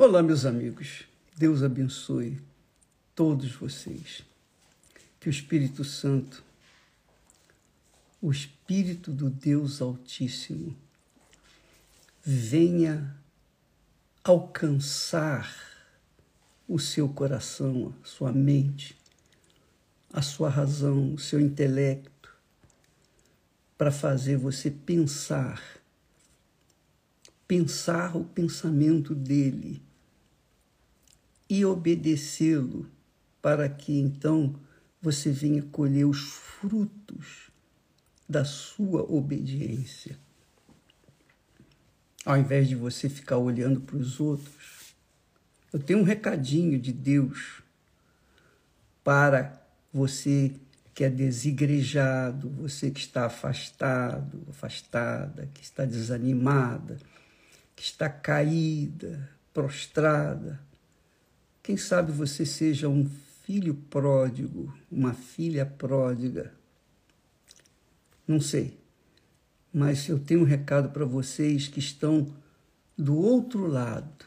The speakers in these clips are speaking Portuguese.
Olá, meus amigos. Deus abençoe todos vocês. Que o Espírito Santo, o Espírito do Deus Altíssimo, venha alcançar o seu coração, a sua mente, a sua razão, o seu intelecto, para fazer você pensar, pensar o pensamento dele e obedecê-lo, para que então você venha colher os frutos da sua obediência. Ao invés de você ficar olhando para os outros, eu tenho um recadinho de Deus para você que é desigrejado, você que está afastado, afastada, que está desanimada, que está caída, prostrada, quem sabe você seja um filho pródigo, uma filha pródiga. Não sei. Mas eu tenho um recado para vocês que estão do outro lado,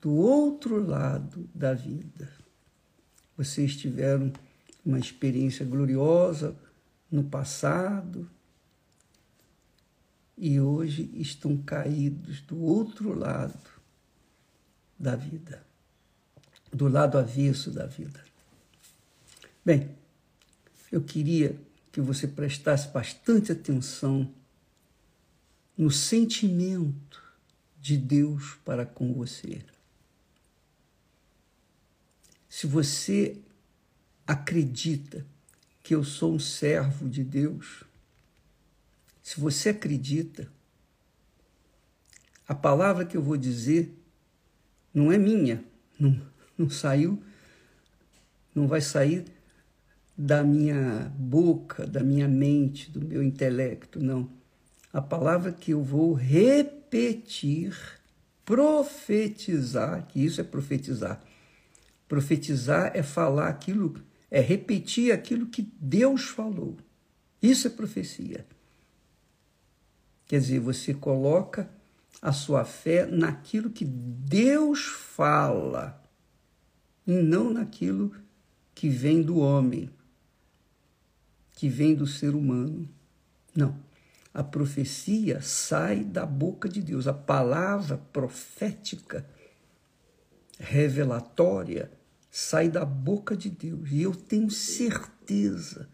do outro lado da vida. Vocês tiveram uma experiência gloriosa no passado e hoje estão caídos do outro lado da vida do lado avesso da vida. Bem, eu queria que você prestasse bastante atenção no sentimento de Deus para com você. Se você acredita que eu sou um servo de Deus, se você acredita, a palavra que eu vou dizer não é minha, não, não saiu, não vai sair da minha boca, da minha mente, do meu intelecto, não. A palavra que eu vou repetir, profetizar, que isso é profetizar. Profetizar é falar aquilo, é repetir aquilo que Deus falou. Isso é profecia. Quer dizer, você coloca a sua fé naquilo que Deus fala e não naquilo que vem do homem, que vem do ser humano. Não. A profecia sai da boca de Deus. A palavra profética, revelatória, sai da boca de Deus. E eu tenho certeza,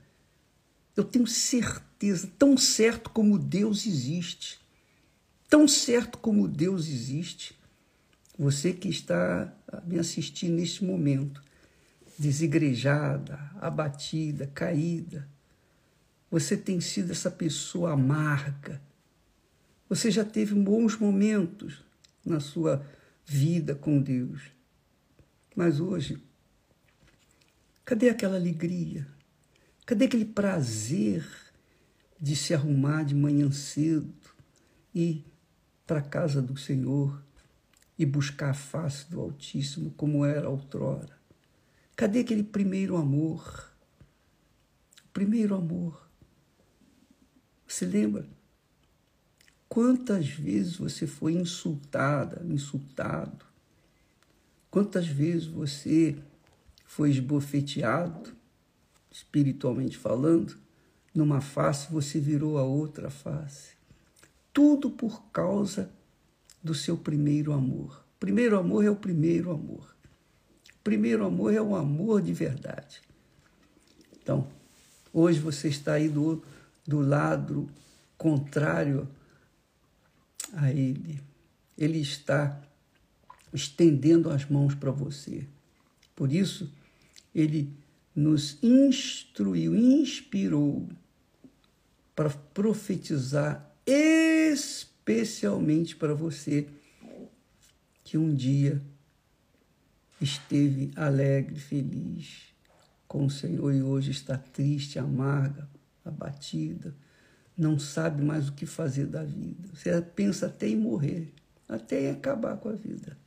eu tenho certeza, tão certo como Deus existe, tão certo como Deus existe, você que está me assistindo neste momento, desigrejada, abatida, caída, você tem sido essa pessoa amarga. Você já teve bons momentos na sua vida com Deus. Mas hoje, cadê aquela alegria? Cadê aquele prazer de se arrumar de manhã cedo e para a casa do Senhor? E buscar a face do Altíssimo como era outrora. Cadê aquele primeiro amor? O primeiro amor. Você lembra? Quantas vezes você foi insultada, insultado? Quantas vezes você foi esbofeteado, espiritualmente falando? Numa face você virou a outra face. Tudo por causa do seu primeiro amor. Primeiro amor é o primeiro amor. Primeiro amor é o amor de verdade. Então, hoje você está aí do, do lado contrário a Ele. Ele está estendendo as mãos para você. Por isso, Ele nos instruiu, inspirou para profetizar espiritualmente especialmente para você que um dia esteve alegre, feliz com o Senhor e hoje está triste, amarga, abatida, não sabe mais o que fazer da vida. Você pensa até em morrer, até em acabar com a vida.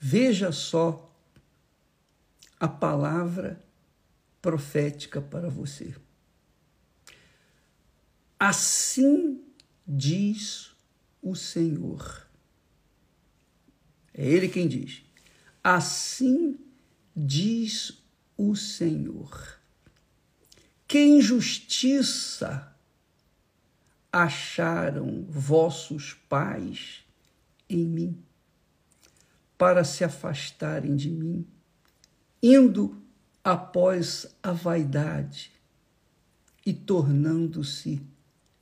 Veja só a palavra profética para você. Assim diz o Senhor. É ele quem diz. Assim diz o Senhor. Que injustiça acharam vossos pais em mim, para se afastarem de mim, indo após a vaidade e tornando-se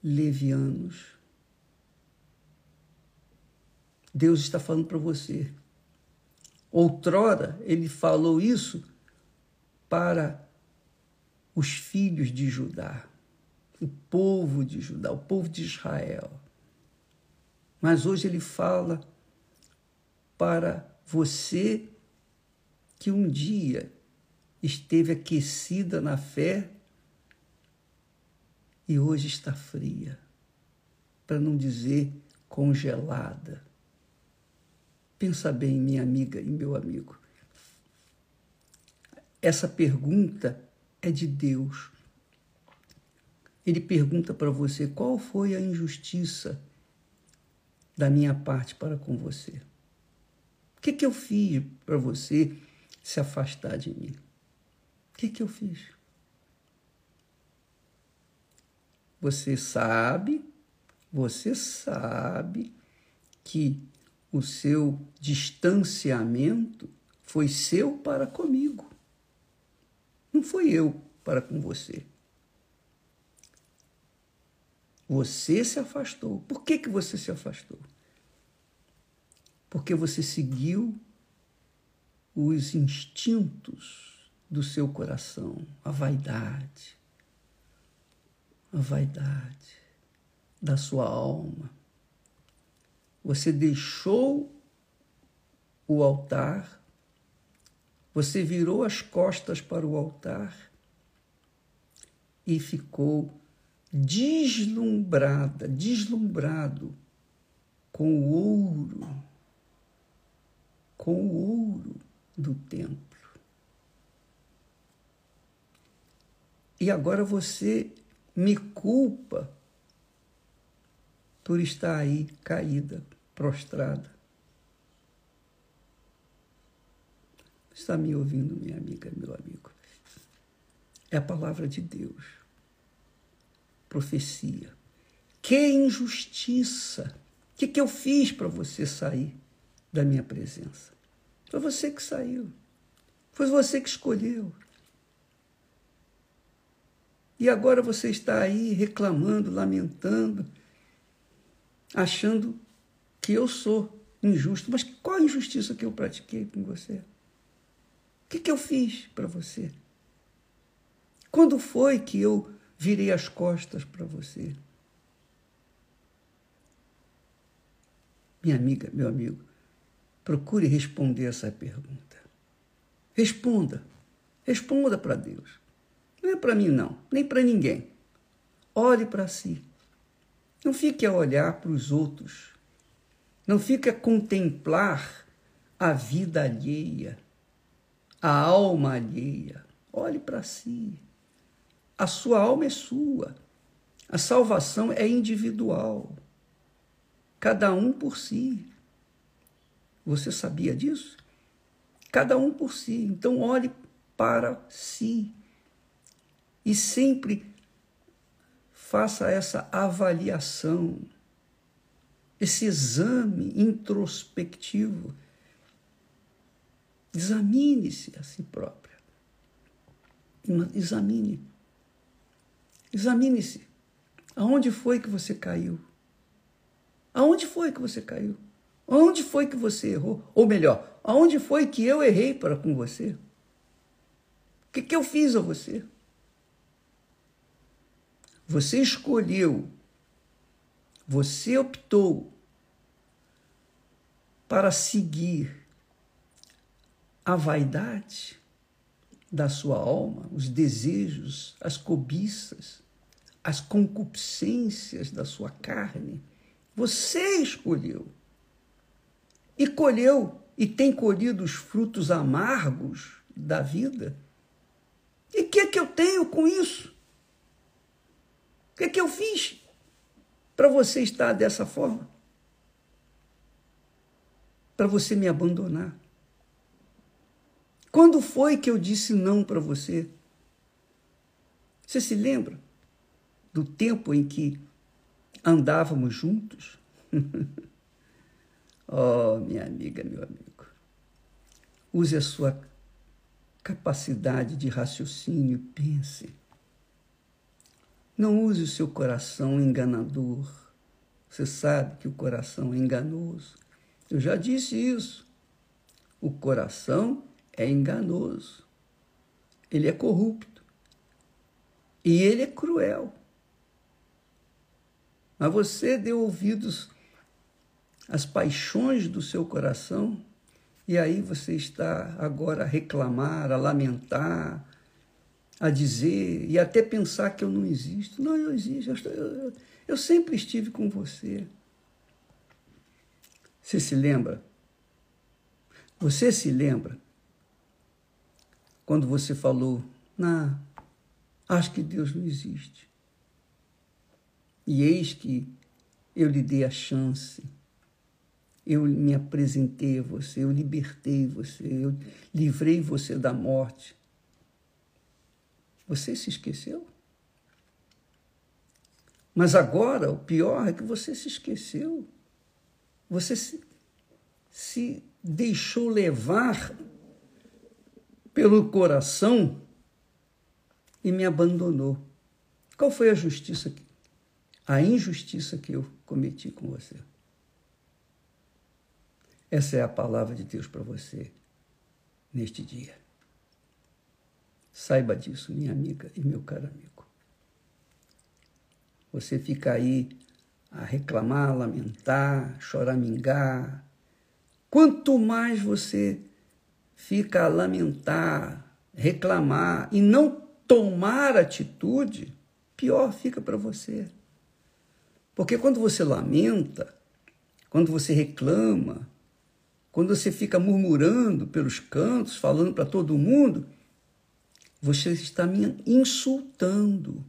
levianos. Deus está falando para você. Outrora, ele falou isso para os filhos de Judá, o povo de Judá, o povo de Israel. Mas hoje ele fala para você que um dia esteve aquecida na fé e hoje está fria, para não dizer congelada. Pensa bem, minha amiga e meu amigo. Essa pergunta é de Deus. Ele pergunta para você qual foi a injustiça da minha parte para com você. O que, que eu fiz para você se afastar de mim? O que, que eu fiz? Você sabe, você sabe que o seu distanciamento foi seu para comigo. Não foi eu para com você. Você se afastou. Por que, que você se afastou? Porque você seguiu os instintos do seu coração, a vaidade, a vaidade da sua alma você deixou o altar, você virou as costas para o altar e ficou deslumbrada, deslumbrado com o ouro, com o ouro do templo. E agora você me culpa por estar aí caída, prostrada. Está me ouvindo, minha amiga, meu amigo? É a palavra de Deus. Profecia. Que injustiça! O que, que eu fiz para você sair da minha presença? Foi você que saiu. Foi você que escolheu. E agora você está aí reclamando, lamentando achando que eu sou injusto. Mas qual a injustiça que eu pratiquei com você? O que, que eu fiz para você? Quando foi que eu virei as costas para você? Minha amiga, meu amigo, procure responder essa pergunta. Responda. Responda para Deus. Não é para mim, não, nem para ninguém. Olhe para si. Não fique a olhar para os outros. Não fique a contemplar a vida alheia, a alma alheia. Olhe para si. A sua alma é sua. A salvação é individual. Cada um por si. Você sabia disso? Cada um por si. Então, olhe para si. E sempre faça essa avaliação, esse exame introspectivo. Examine-se a si própria. Examine. Examine-se. Aonde foi que você caiu? Aonde foi que você caiu? Aonde foi que você errou? Ou melhor, aonde foi que eu errei para com você? O que, que eu fiz a você? Você escolheu, você optou para seguir a vaidade da sua alma, os desejos, as cobiças, as concupiscências da sua carne. Você escolheu. E colheu e tem colhido os frutos amargos da vida. E o que é que eu tenho com isso? Que, é que eu fiz para você estar dessa forma? para você me abandonar? Quando foi que eu disse não para você? Você se lembra do tempo em que andávamos juntos? oh, minha amiga, meu amigo. Use a sua capacidade de raciocínio, pense. Não use o seu coração enganador. Você sabe que o coração é enganoso. Eu já disse isso. O coração é enganoso. Ele é corrupto. E ele é cruel. Mas você deu ouvidos às paixões do seu coração e aí você está agora a reclamar, a lamentar, a dizer e até pensar que eu não existo. Não, eu existo. Eu, estou, eu, eu sempre estive com você. Você se lembra? Você se lembra quando você falou, não, acho que Deus não existe. E eis que eu lhe dei a chance eu me apresentei a você, eu libertei você, eu livrei você da morte. Você se esqueceu? Mas agora o pior é que você se esqueceu. Você se, se deixou levar pelo coração e me abandonou. Qual foi a justiça, que, a injustiça que eu cometi com você? Essa é a palavra de Deus para você neste dia. Saiba disso, minha amiga e meu caro amigo. Você fica aí a reclamar, lamentar, choramingar. Quanto mais você fica a lamentar, reclamar e não tomar atitude, pior fica para você. Porque quando você lamenta, quando você reclama, quando você fica murmurando pelos cantos, falando para todo mundo, você está me insultando.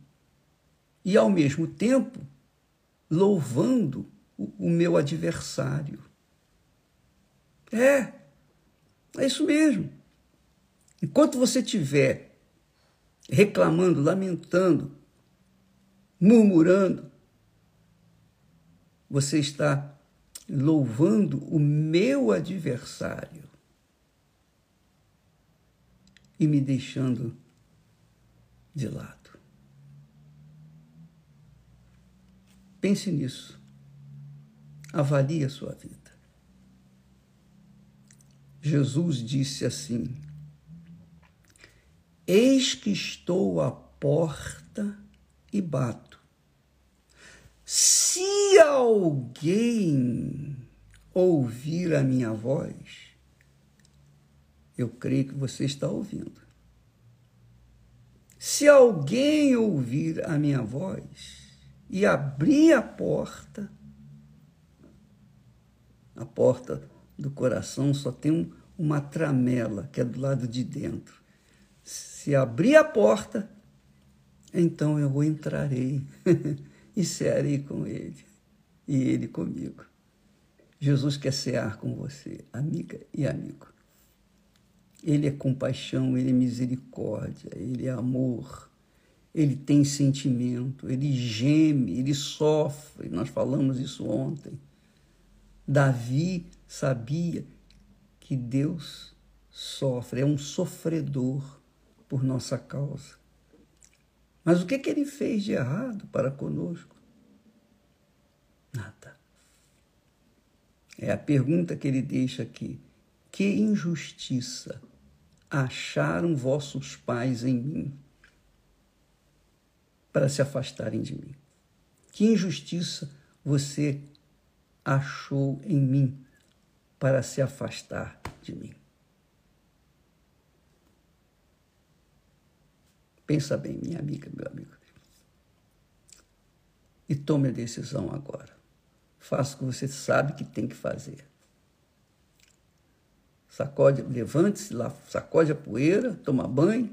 E, ao mesmo tempo, louvando o, o meu adversário. É, é isso mesmo. Enquanto você estiver reclamando, lamentando, murmurando, você está louvando o meu adversário e me deixando de lado. Pense nisso. Avalie a sua vida. Jesus disse assim: Eis que estou à porta e bato. Se alguém ouvir a minha voz, eu creio que você está ouvindo. Se alguém ouvir a minha voz e abrir a porta, a porta do coração só tem uma tramela que é do lado de dentro. Se abrir a porta, então eu entrarei. e cearei com ele, e ele comigo. Jesus quer cear com você, amiga e amigo. Ele é compaixão, ele é misericórdia, ele é amor, ele tem sentimento, ele geme, ele sofre. Nós falamos isso ontem. Davi sabia que Deus sofre, é um sofredor por nossa causa. Mas o que, que ele fez de errado para conosco? Nada. É a pergunta que ele deixa aqui. Que injustiça acharam vossos pais em mim para se afastarem de mim? Que injustiça você achou em mim para se afastar de mim? Pensa bem, minha amiga, meu amigo. E tome a decisão agora. Faça o que você sabe que tem que fazer. Sacode, levante-se lá, sacode a poeira, toma banho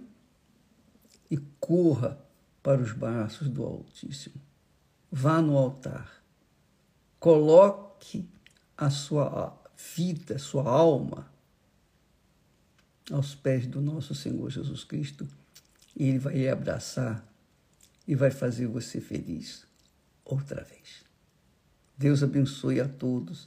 e corra para os braços do Altíssimo. Vá no altar. Coloque a sua vida, sua alma aos pés do nosso Senhor Jesus Cristo e Ele vai abraçar e vai fazer você feliz outra vez. Deus abençoe a todos